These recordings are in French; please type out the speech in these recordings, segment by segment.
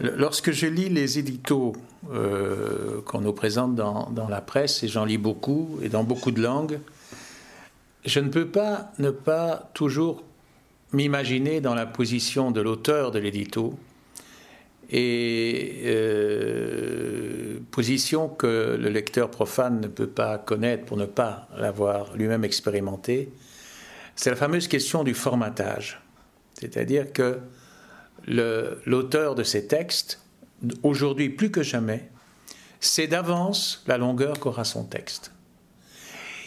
Lorsque je lis les éditos euh, qu'on nous présente dans, la presse, et j'en lis beaucoup, et dans beaucoup de langues, je ne peux pas ne pas toujours m'imaginer dans la position de l'auteur de l'édito, et euh, position que le lecteur profane ne peut pas connaître pour ne pas l'avoir lui-même expérimenté, c'est la fameuse question du formatage. C'est-à-dire que l'auteur de ces textes, aujourd'hui plus que jamais, sait d'avance la longueur qu'aura son texte.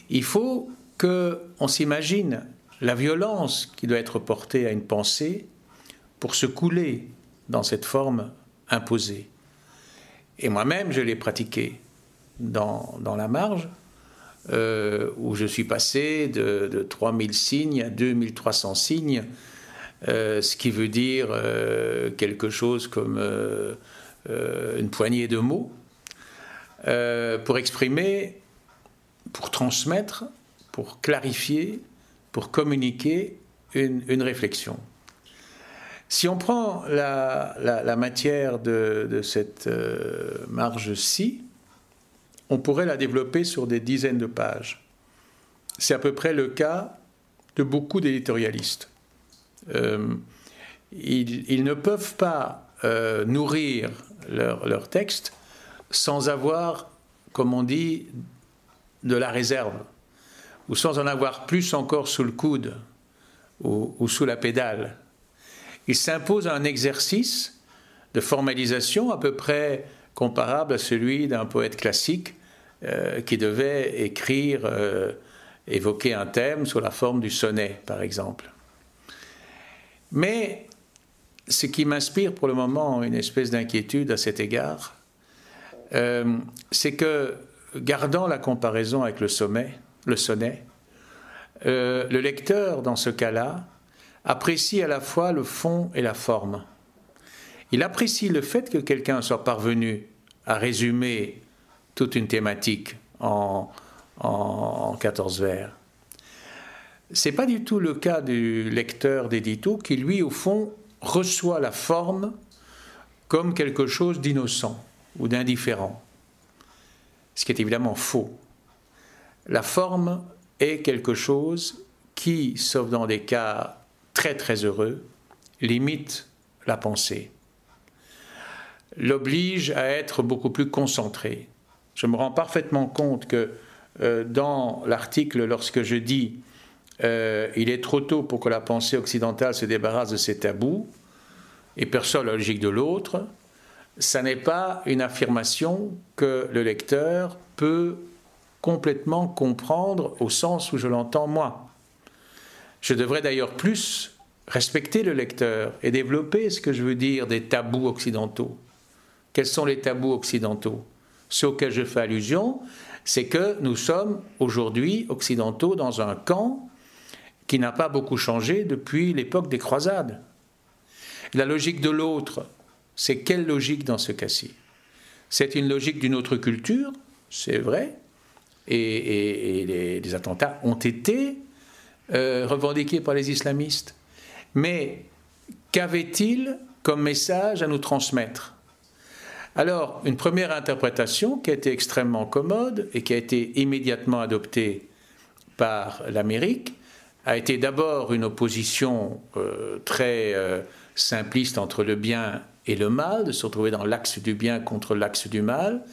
Il faut qu'on s'imagine la violence qui doit être portée à une pensée pour se couler dans cette forme imposée. Et moi-même, je l'ai pratiqué dans, la marge, euh, où je suis passé de, de 3000 signes à 2300 signes ce qui veut dire euh, quelque chose comme euh, une poignée de mots, pour exprimer, pour transmettre, pour clarifier, pour communiquer une, réflexion. Si on prend la, matière de cette marge-ci, on pourrait la développer sur des dizaines de pages. C'est à peu près le cas de beaucoup d'éditorialistes. Euh, ils, ne peuvent pas euh, nourrir leur, texte sans avoir, comme on dit, de la réserve, ou sans en avoir plus encore sous le coude ou, sous la pédale. Il s'impose un exercice de formalisation à peu près comparable à celui d'un poète classique euh, qui devait écrire, évoquer un thème sous la forme du sonnet, par exemple. Mais ce qui m'inspire pour le moment une espèce d'inquiétude à cet égard, euh, c'est que, gardant la comparaison avec le, sommet, le sonnet, euh, le lecteur, dans ce cas-là, apprécie à la fois le fond et la forme. Il apprécie le fait que quelqu'un soit parvenu à résumer toute une thématique en, en 14 vers. C'est pas du tout le cas du lecteur d'édito qui, lui, au fond, reçoit la forme comme quelque chose d'innocent ou d'indifférent. Ce qui est évidemment faux. La forme est quelque chose qui, sauf dans des cas très très heureux, limite la pensée, l'oblige à être beaucoup plus concentré. Je me rends parfaitement compte que euh, dans l'article, lorsque je dis euh, il est trop tôt pour que la pensée occidentale se débarrasse de ses tabous, et personne la logique de l'autre, ça n'est pas une affirmation que le lecteur peut complètement comprendre au sens où je l'entends moi. Je devrais d'ailleurs plus respecter le lecteur et développer ce que je veux dire des tabous occidentaux. Quels sont les tabous occidentaux? Ce auquel je fais allusion, c'est que nous sommes aujourd'hui occidentaux dans un camp qui n'a pas beaucoup changé depuis l'époque des croisades. La logique de l'autre, c'est quelle logique dans ce cas-ci? C'est une logique d'une autre culture, c'est vrai, et, les, attentats ont été euh, revendiqués par les islamistes. Mais qu'avait-il comme message à nous transmettre? Alors, une première interprétation qui a été extrêmement commode et qui a été immédiatement adoptée par l'Amérique, a été d'abord une opposition euh, très euh, simpliste entre le bien et le mal, de se retrouver dans l'axe du bien contre l'axe du mal,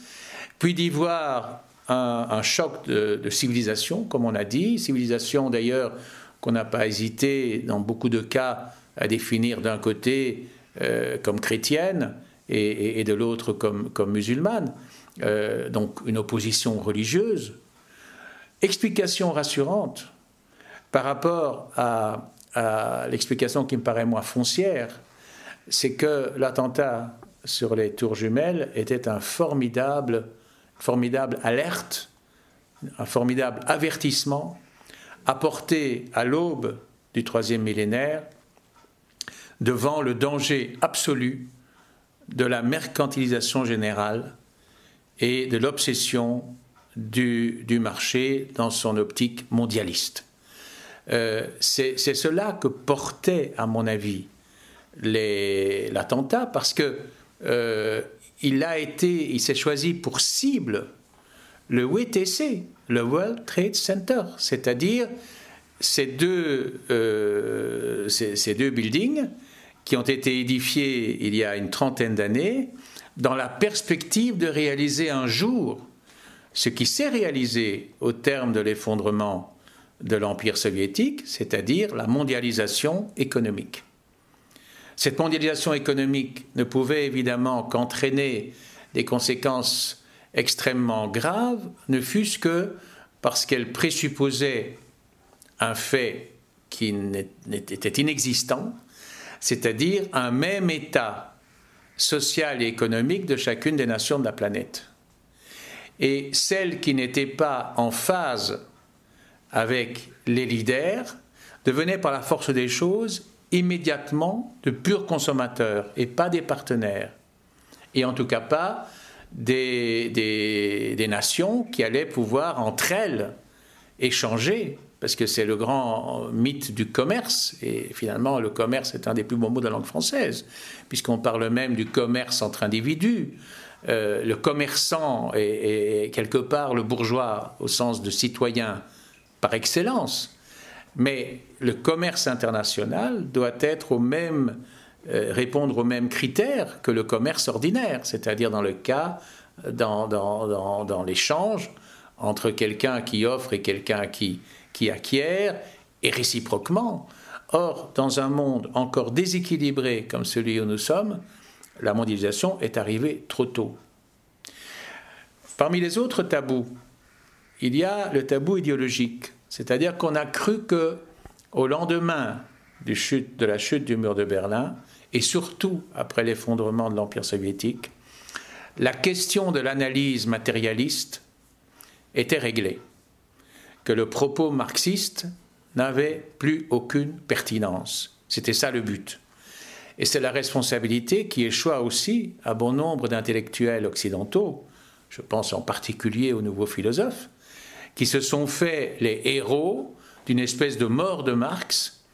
puis d'y voir un, choc de, civilisation, comme on a dit, civilisation d'ailleurs qu'on n'a pas hésité dans beaucoup de cas à définir d'un côté euh, comme chrétienne et, de l'autre comme, comme musulmane, donc une opposition religieuse. Explication rassurante, par rapport à, l'explication qui me paraît moins foncière, c'est que l'attentat sur les tours jumelles était un formidable, alerte, un formidable avertissement apporté à l'aube du troisième millénaire devant le danger absolu de la mercantilisation générale et de l'obsession du, marché dans son optique mondialiste. Euh, c'est cela que portait, à mon avis, l'attentat, parce que il a été, il s'est choisi pour cible le WTC, le World Trade Center, c'est-à-dire ces deux, ces deux buildings qui ont été édifiés il y a une trentaine d'années dans la perspective de réaliser un jour ce qui s'est réalisé au terme de l'effondrement de l'Empire soviétique, c'est-à-dire la mondialisation économique. Cette mondialisation économique ne pouvait évidemment qu'entraîner des conséquences extrêmement graves, ne fût-ce que parce qu'elle présupposait un fait qui était inexistant, c'est-à-dire un même état social et économique de chacune des nations de la planète. Et celles qui n'étaient pas en phase avec les leaders devenaient par la force des choses immédiatement de purs consommateurs et pas des partenaires. Et en tout cas pas des, des nations qui allaient pouvoir entre elles échanger parce que c'est le grand mythe du commerce, et finalement le commerce est un des plus beaux mots de la langue française, puisqu'on parle même du commerce entre individus. Euh, le commerçant est, quelque part le bourgeois au sens de citoyen par excellence, mais le commerce international doit être au même, euh, répondre aux mêmes critères que le commerce ordinaire, c'est-à-dire dans le cas, dans, dans, dans l'échange entre quelqu'un qui offre et quelqu'un qui, qui acquiert, et réciproquement. Or, dans un monde encore déséquilibré comme celui où nous sommes, la mondialisation est arrivée trop tôt. Parmi les autres tabous, il y a le tabou idéologique, c'est-à-dire qu'on a cru que, au lendemain de la chute du mur de Berlin, et surtout après l'effondrement de l'Empire soviétique, la question de l'analyse matérialiste était réglée que le propos marxiste n'avait plus aucune pertinence. C'était ça le but. Et c'est la responsabilité qui échoua aussi à bon nombre d'intellectuels occidentaux, je pense en particulier aux nouveaux philosophes, qui se sont fait les héros d'une espèce de mort de Marx,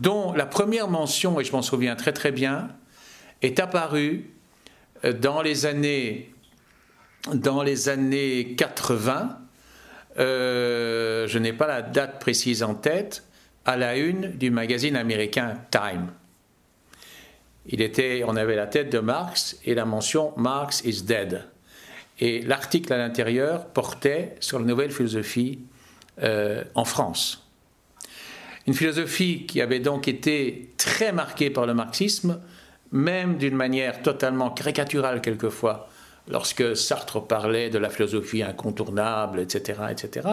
dont la première mention, et je m'en souviens très très bien, est apparue euh, dans les années, dans les années 80 euh, je n'ai pas la date précise en tête, à la une du magazine américain Time. Il était, on avait la tête de Marx et la mention Marx is dead. Et l'article à l'intérieur portait sur la nouvelle philosophie euh, en France. Une philosophie qui avait donc été très marquée par le marxisme, même d'une manière totalement caricaturale quelquefois, lorsque Sartre parlait de la philosophie incontournable, etc., etc.,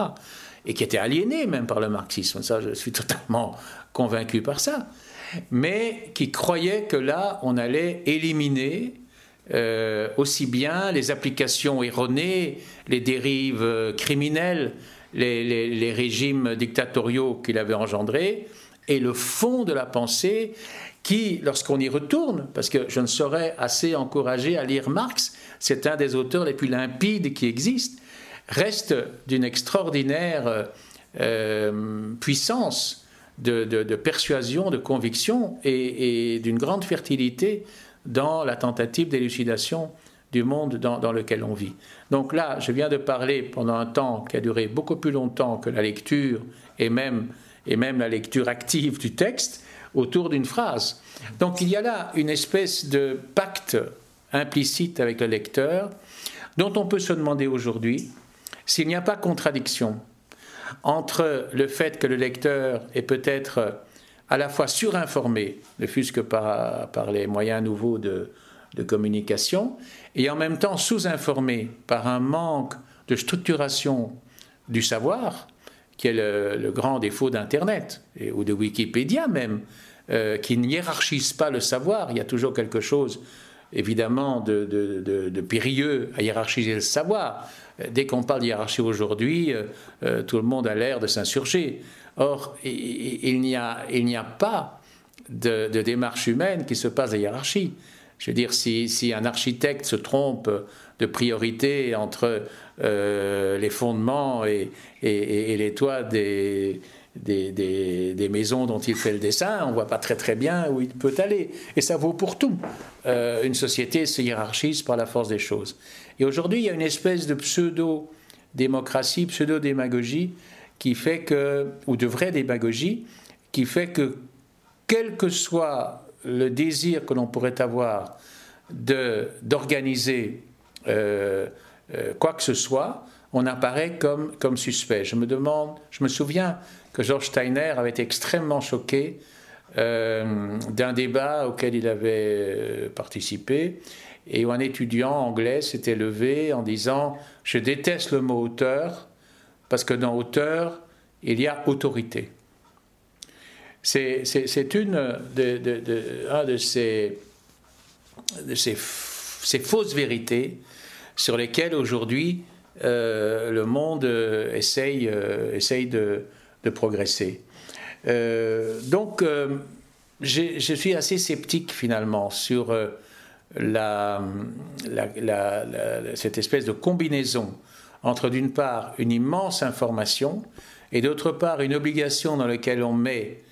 et qui était aliéné même par le marxisme, ça je suis totalement convaincu par ça, mais qui croyait que là on allait éliminer euh, aussi bien les applications erronées, les dérives euh, criminelles, les, régimes dictatoriaux qu'il avait engendrés, et le fond de la pensée qui, lorsqu'on y retourne, parce que je ne saurais assez encourager à lire Marx, c'est un des auteurs les plus limpides qui existent, reste d'une extraordinaire euh, puissance de, persuasion, de conviction et, d'une grande fertilité dans la tentative d'élucidation du monde dans, lequel on vit. Donc là, je viens de parler pendant un temps qui a duré beaucoup plus longtemps que la lecture et même, et même la lecture active du texte autour d'une phrase. Donc il y a là une espèce de pacte implicite avec le lecteur, dont on peut se demander aujourd'hui s'il n'y a pas contradiction entre le fait que le lecteur est peut-être à la fois surinformé, ne fût-ce que par, les moyens nouveaux de, communication, et en même temps sous-informé par un manque de structuration du savoir, qui est le, grand défaut d'Internet, ou de Wikipédia même, euh, qui ne hiérarchise pas le savoir. Il y a toujours quelque chose évidemment de, de, périlleux à hiérarchiser le savoir. Dès qu'on parle de hiérarchie aujourd'hui, euh, euh, tout le monde a l'air de s'insurger. Or, il, n'y a, pas de, démarche humaine qui se passe à hiérarchie. Je veux dire, si, un architecte se trompe de priorité entre euh, les fondements et, les toits des, des, maisons dont il fait le dessin, on ne voit pas très très bien où il peut aller. Et ça vaut pour tout. Euh, une société se hiérarchise par la force des choses. Et aujourd'hui, il y a une espèce de pseudo-démocratie, pseudo-démagogie qui fait que, ou de vraie démagogie, qui fait que quel que soit le désir que l'on pourrait avoir d'organiser euh, euh, quoi que ce soit, on apparaît comme, comme suspect. Je me demande, je me souviens que George Steiner avait été extrêmement choqué euh, d'un débat auquel il avait participé et où un étudiant anglais s'était levé en disant Je déteste le mot auteur parce que dans auteur, il y a autorité. C'est une de, ces, fausses vérités sur lesquelles aujourd'hui euh, le monde euh, essaye, euh, essaye de, progresser. donc, je suis assez sceptique finalement sur cette espèce de combinaison entre d'une part une immense information et d'autre part une obligation dans laquelle on met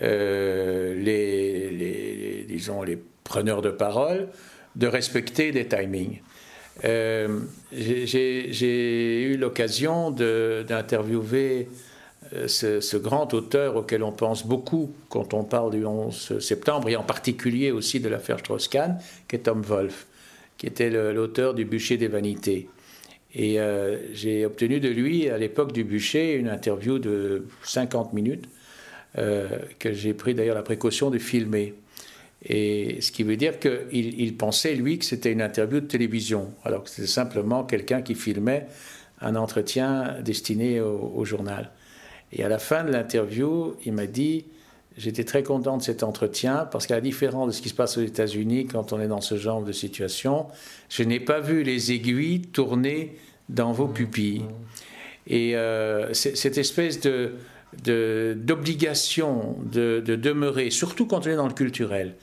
les, les, disons, les preneurs de parole de respecter des timings. Euh, j'ai eu l'occasion d'interviewer euh, ce, grand auteur auquel on pense beaucoup quand on parle du 11 septembre, et en particulier aussi de l'affaire Strauss-Kahn, qui est Tom Wolfe, qui était l'auteur du Bûcher des Vanités. Et euh, j'ai obtenu de lui, à l'époque du bûcher, une interview de 50 minutes, que j'ai pris d'ailleurs la précaution de filmer. Et ce qui veut dire qu'il il pensait, lui, que c'était une interview de télévision, alors que c'était simplement quelqu'un qui filmait un entretien destiné au, journal. Et à la fin de l'interview, il m'a dit, j'étais très content de cet entretien, parce qu'à la différence de ce qui se passe aux États-Unis quand on est dans ce genre de situation, je n'ai pas vu les aiguilles tourner dans vos pupilles. Et euh, cette espèce de d'obligation de, demeurer, surtout quand on est dans le culturel,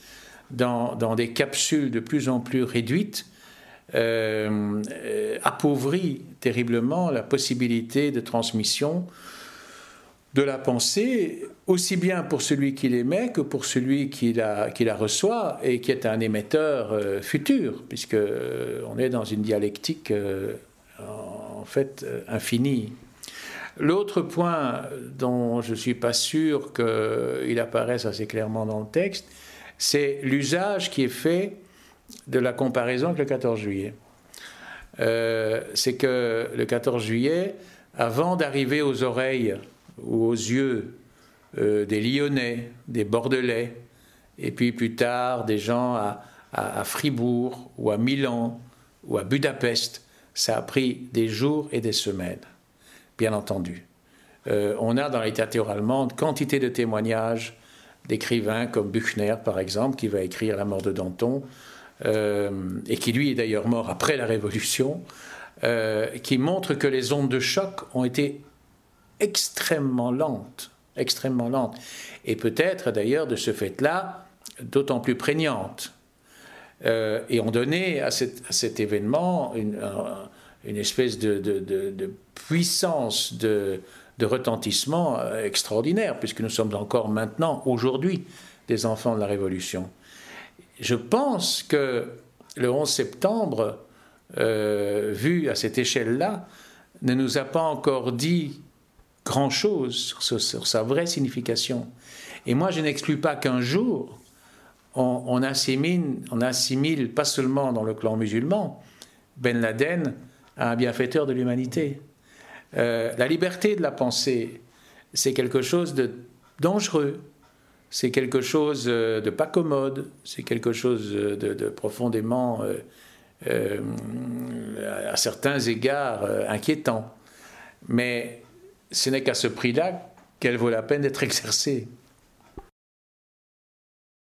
dans, des capsules de plus en plus réduites, euh, appauvrit terriblement la possibilité de transmission de la pensée, aussi bien pour celui qui l'émet que pour celui qui la, reçoit et qui est un émetteur euh, futur, puisque euh, on est dans une dialectique en fait infinie. L'autre point dont je ne suis pas sûr qu'il apparaisse assez clairement dans le texte, c'est l'usage qui est fait de la comparaison avec le 14 juillet. Euh, c'est que le 14 juillet, avant d'arriver aux oreilles ou aux yeux euh, des Lyonnais, des Bordelais, et puis plus tard des gens à Fribourg ou à Milan ou à Budapest, ça a pris des jours et des semaines bien entendu. Euh, on a dans la littérature allemande quantité de témoignages d'écrivains comme Buchner, par exemple, qui va écrire La mort de Danton, euh, et qui lui est d'ailleurs mort après la Révolution, qui montrent que les ondes de choc ont été extrêmement lentes, extrêmement lentes, et peut-être d'ailleurs de ce fait-là d'autant plus prégnantes, et ont donné à, cet événement une, une espèce de, puissance de, retentissement euh, extraordinaire, puisque nous sommes encore maintenant, aujourd'hui, des enfants de la Révolution. Je pense que le 11 septembre, euh, vu à cette échelle-là, ne nous a pas encore dit grand-chose sur, sa vraie signification. Et moi, je n'exclus pas qu'un jour, on, assimile, on assimile, pas seulement dans le clan musulman, Ben Laden un bienfaiteur de l'humanité. Euh, la liberté de la pensée, c'est quelque chose de dangereux, c'est quelque chose euh, de pas commode, c'est quelque chose de, profondément, euh, à certains égards, inquiétant. Mais ce n'est qu'à ce prix-là qu'elle vaut la peine d'être exercée.